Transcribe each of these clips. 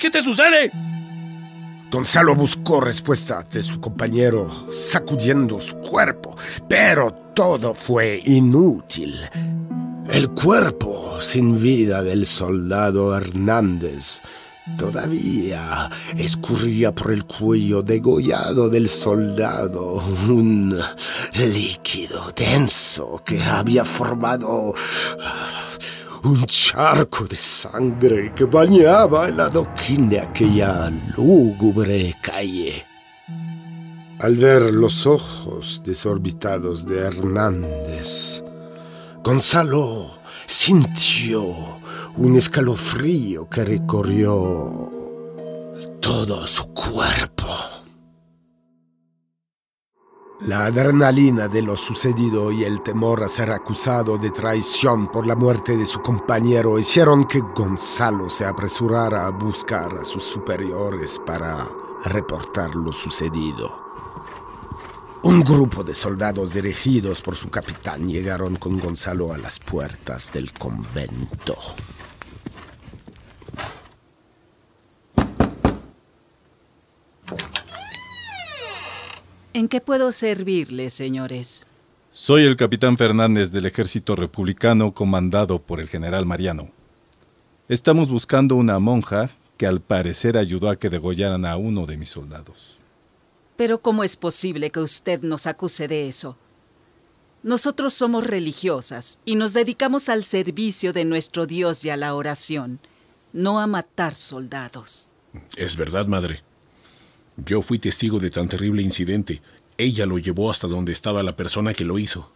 ¿qué te sucede? Gonzalo buscó respuesta de su compañero sacudiendo su cuerpo, pero todo fue inútil. El cuerpo sin vida del soldado Hernández todavía escurría por el cuello degollado del soldado un líquido denso que había formado un charco de sangre que bañaba el adoquín de aquella lúgubre calle. Al ver los ojos desorbitados de Hernández, Gonzalo sintió un escalofrío que recorrió todo su cuerpo. La adrenalina de lo sucedido y el temor a ser acusado de traición por la muerte de su compañero hicieron que Gonzalo se apresurara a buscar a sus superiores para reportar lo sucedido. Un grupo de soldados dirigidos por su capitán llegaron con Gonzalo a las puertas del convento. Qué puedo servirle, señores? Soy el capitán Fernández del ejército republicano comandado por el general Mariano. Estamos buscando una monja que al parecer ayudó a que degollaran a uno de mis soldados. Pero ¿cómo es posible que usted nos acuse de eso? Nosotros somos religiosas y nos dedicamos al servicio de nuestro Dios y a la oración, no a matar soldados. Es verdad, madre. Yo fui testigo de tan terrible incidente. Ella lo llevó hasta donde estaba la persona que lo hizo.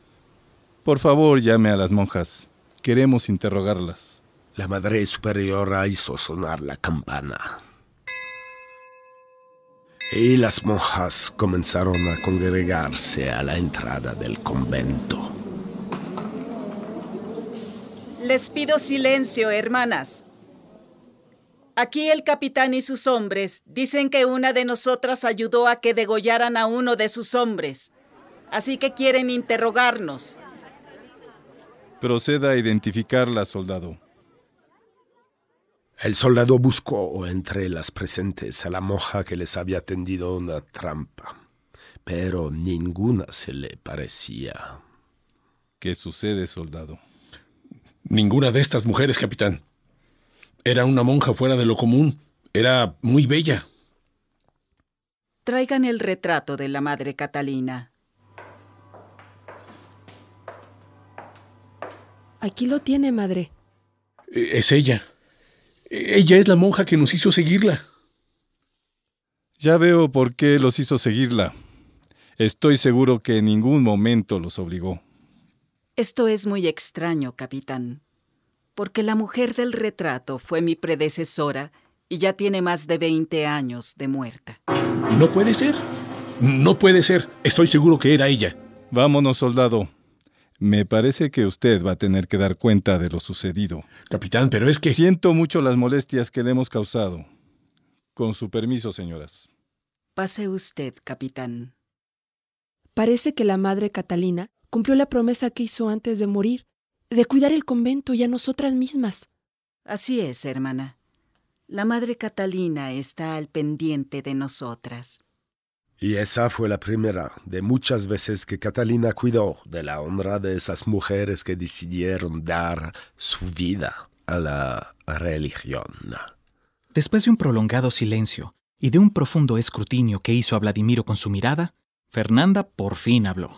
Por favor, llame a las monjas. Queremos interrogarlas. La madre superiora hizo sonar la campana. Y las monjas comenzaron a congregarse a la entrada del convento. Les pido silencio, hermanas. Aquí el capitán y sus hombres dicen que una de nosotras ayudó a que degollaran a uno de sus hombres. Así que quieren interrogarnos. Proceda a identificarla, soldado. El soldado buscó entre las presentes a la monja que les había tendido una trampa, pero ninguna se le parecía. ¿Qué sucede, soldado? Ninguna de estas mujeres, capitán. Era una monja fuera de lo común. Era muy bella. Traigan el retrato de la madre Catalina. Aquí lo tiene, madre. E, es ella. E, ella es la monja que nos hizo seguirla. Ya veo por qué los hizo seguirla. Estoy seguro que en ningún momento los obligó. Esto es muy extraño, capitán, porque la mujer del retrato fue mi predecesora y ya tiene más de 20 años de muerta. No puede ser. No puede ser. Estoy seguro que era ella. Vámonos, soldado. Me parece que usted va a tener que dar cuenta de lo sucedido. Capitán, pero es que... Siento mucho las molestias que le hemos causado. Con su permiso, señoras. Pase usted, capitán. Parece que la madre Catalina cumplió la promesa que hizo antes de morir, de cuidar el convento y a nosotras mismas. Así es, hermana. La madre Catalina está al pendiente de nosotras. Y esa fue la primera de muchas veces que Catalina cuidó de la honra de esas mujeres que decidieron dar su vida a la religión. Después de un prolongado silencio y de un profundo escrutinio que hizo a Vladimiro con su mirada, Fernanda por fin habló.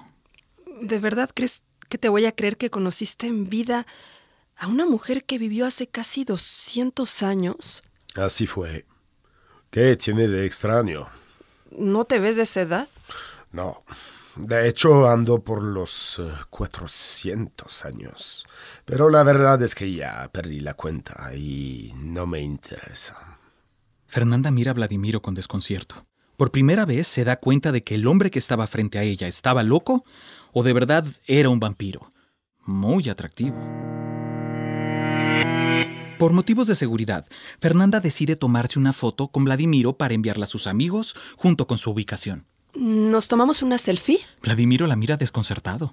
¿De verdad crees que te voy a creer que conociste en vida a una mujer que vivió hace casi 200 años? Así fue. ¿Qué tiene de extraño? ¿No te ves de esa edad? No. De hecho, ando por los uh, 400 años. Pero la verdad es que ya perdí la cuenta y no me interesa. Fernanda mira a Vladimiro con desconcierto. Por primera vez se da cuenta de que el hombre que estaba frente a ella estaba loco o de verdad era un vampiro. Muy atractivo. Por motivos de seguridad, Fernanda decide tomarse una foto con Vladimiro para enviarla a sus amigos junto con su ubicación. ¿Nos tomamos una selfie? Vladimiro la mira desconcertado.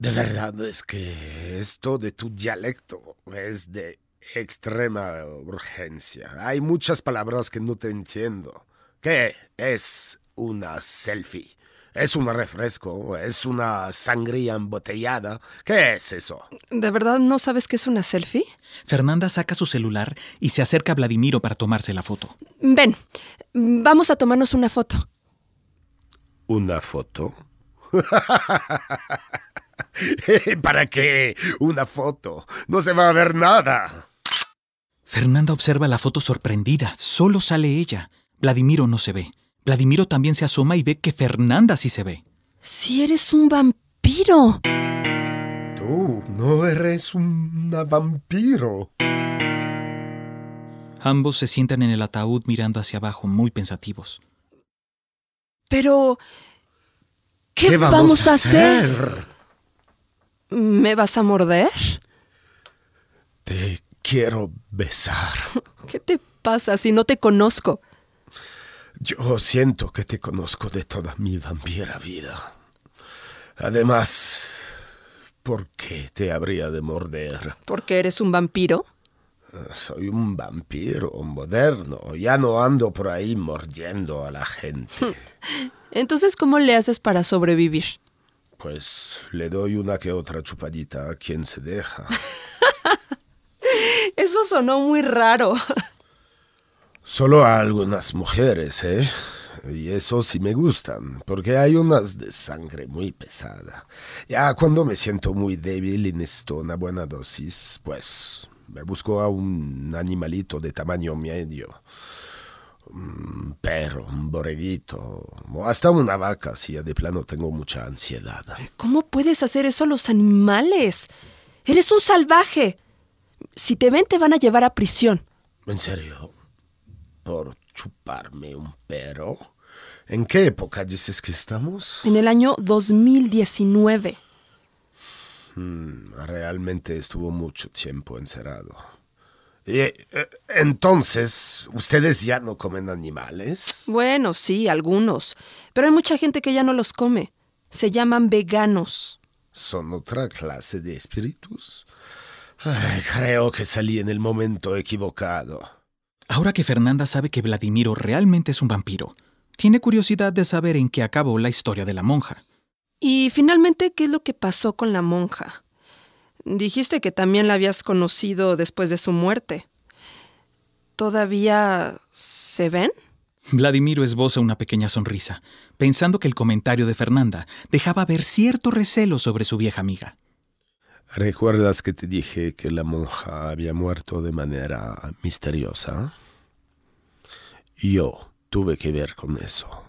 De verdad es que esto de tu dialecto es de extrema urgencia. Hay muchas palabras que no te entiendo. ¿Qué es una selfie? ¿Es un refresco? ¿Es una sangría embotellada? ¿Qué es eso? ¿De verdad no sabes qué es una selfie? Fernanda saca su celular y se acerca a Vladimiro para tomarse la foto. Ven, vamos a tomarnos una foto. ¿Una foto? ¿Para qué? Una foto. No se va a ver nada. Fernanda observa la foto sorprendida. Solo sale ella. Vladimiro no se ve. Vladimiro también se asoma y ve que Fernanda sí se ve. Si eres un vampiro. Tú no eres un vampiro. Ambos se sientan en el ataúd mirando hacia abajo, muy pensativos. Pero... ¿Qué, vamos, a hacer? ¿Me vas a morder? Te quiero besar. ¿Qué te pasa si no te conozco? Yo siento que te conozco de toda mi vampira vida. Además, ¿por qué te habría de morder? ¿Porque eres un vampiro? Soy un vampiro moderno. Ya no ando por ahí mordiendo a la gente. Entonces, ¿cómo le haces para sobrevivir? Pues le doy una que otra chupadita a quien se deja. Eso sonó muy raro. Solo a algunas mujeres, ¿eh? Y eso sí me gustan, porque hay unas de sangre muy pesada. Ya cuando me siento muy débil y necesito una buena dosis, pues me busco a un animalito de tamaño medio. Un perro, un borreguito, o hasta una vaca si de plano tengo mucha ansiedad. ¿Cómo puedes hacer eso a los animales? Eres un salvaje. Si te ven te van a llevar a prisión. ¿En serio? ¿Por chuparme un perro? ¿En qué época dices que estamos? En el año 2019. Hmm, realmente estuvo mucho tiempo encerrado. Y, eh, entonces, ¿ustedes ya no comen animales? Bueno, sí, algunos. Pero hay mucha gente que ya no los come. Se llaman veganos. ¿Son otra clase de espíritus? Ay, creo que salí en el momento equivocado. Ahora que Fernanda sabe que Vladimiro realmente es un vampiro, tiene curiosidad de saber en qué acabó la historia de la monja. Y finalmente, ¿qué es lo que pasó con la monja? Dijiste que también la habías conocido después de su muerte. ¿Todavía se ven? Vladimiro esboza una pequeña sonrisa, pensando que el comentario de Fernanda dejaba ver cierto recelo sobre su vieja amiga. ¿Recuerdas que te dije que la monja había muerto de manera misteriosa? Yo tuve que ver con eso.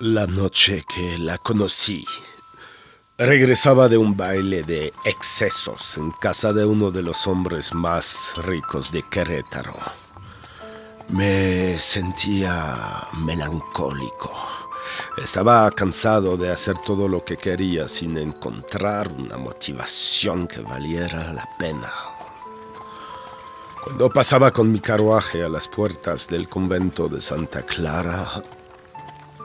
La noche que la conocí, regresaba de un baile de excesos en casa de uno de los hombres más ricos de Querétaro. Me sentía melancólico. Estaba cansado de hacer todo lo que quería sin encontrar una motivación que valiera la pena. Cuando pasaba con mi carruaje a las puertas del convento de Santa Clara,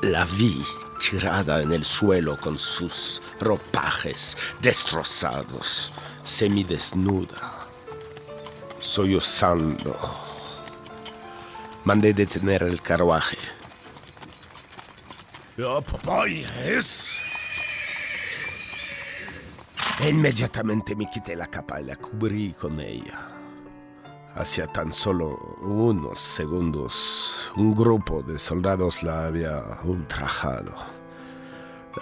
la vi tirada en el suelo con sus ropajes destrozados, semidesnuda, sollozando. Mandé detener el carruaje. ¡Oh, es! E inmediatamente me quité la capa y la cubrí con ella. Hacía tan solo unos segundos, un grupo de soldados la había ultrajado.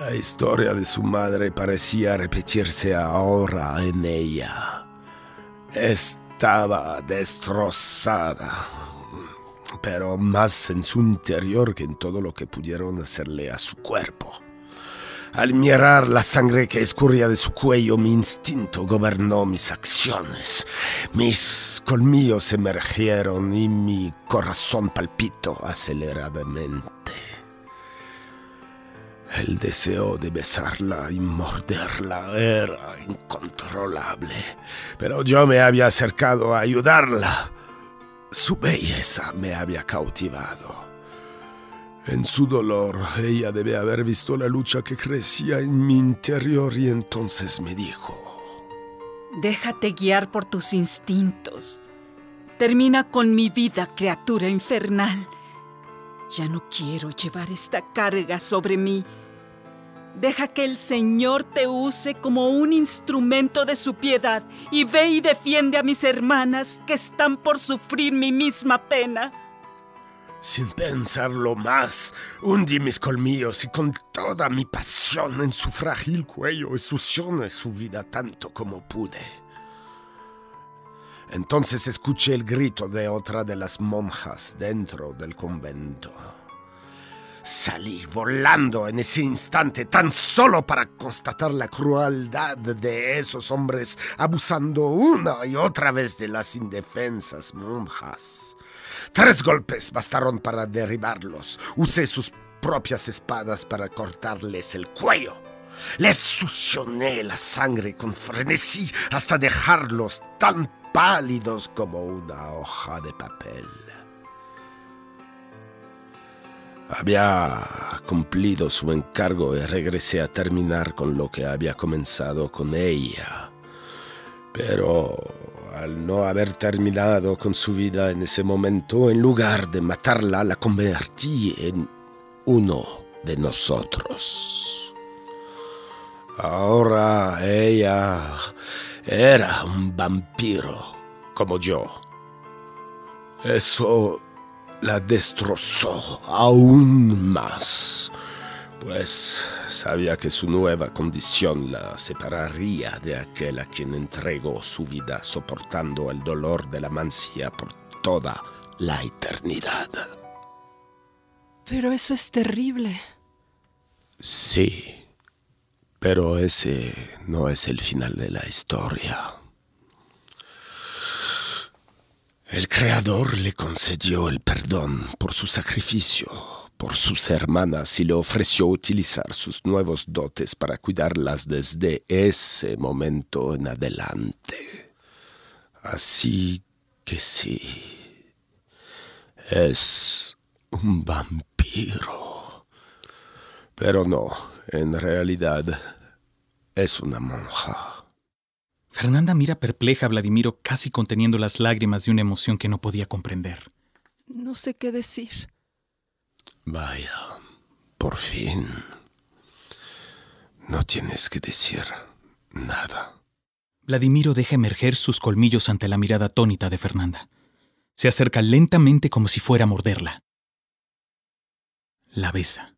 La historia de su madre parecía repetirse ahora en ella. Estaba destrozada, pero más en su interior que en todo lo que pudieron hacerle a su cuerpo. Al mirar la sangre que escurría de su cuello, mi instinto gobernó mis acciones. Mis colmillos emergieron y mi corazón palpitó aceleradamente. El deseo de besarla y morderla era incontrolable, pero yo me había acercado a ayudarla. Su belleza me había cautivado. En su dolor, ella debe haber visto la lucha que crecía en mi interior y entonces me dijo, Déjate guiar por tus instintos. Termina con mi vida, criatura infernal. Ya no quiero llevar esta carga sobre mí. Deja que el Señor te use como un instrumento de su piedad y ve y defiende a mis hermanas que están por sufrir mi misma pena. Sin pensarlo más, hundí mis colmillos y con toda mi pasión en su frágil cuello succioné su vida tanto como pude. Entonces escuché el grito de otra de las monjas dentro del convento. Salí volando en ese instante tan solo para constatar la crueldad de esos hombres abusando una y otra vez de las indefensas monjas. Tres golpes bastaron para derribarlos. Usé sus propias espadas para cortarles el cuello. Les succioné la sangre con frenesí hasta dejarlos tan pálidos como una hoja de papel. Había cumplido su encargo y regresé a terminar con lo que había comenzado con ella. Pero al no haber terminado con su vida en ese momento, en lugar de matarla, la convertí en uno de nosotros. Ahora ella era un vampiro como yo. Eso la destrozó aún más, pues sabía que su nueva condición la separaría de aquel a quien entregó su vida soportando el dolor de la mancía por toda la eternidad. Pero eso es terrible. Sí, pero ese no es el final de la historia. El Creador le concedió el perdón por su sacrificio, por sus hermanas y le ofreció utilizar sus nuevos dotes para cuidarlas desde ese momento en adelante. Así que sí, es un vampiro. Pero no, en realidad es una monja. Fernanda mira perpleja a Vladimiro, casi conteniendo las lágrimas de una emoción que no podía comprender. No sé qué decir. Vaya, por fin. No tienes que decir nada. Vladimiro deja emerger sus colmillos ante la mirada atónita de Fernanda. Se acerca lentamente como si fuera a morderla. La besa.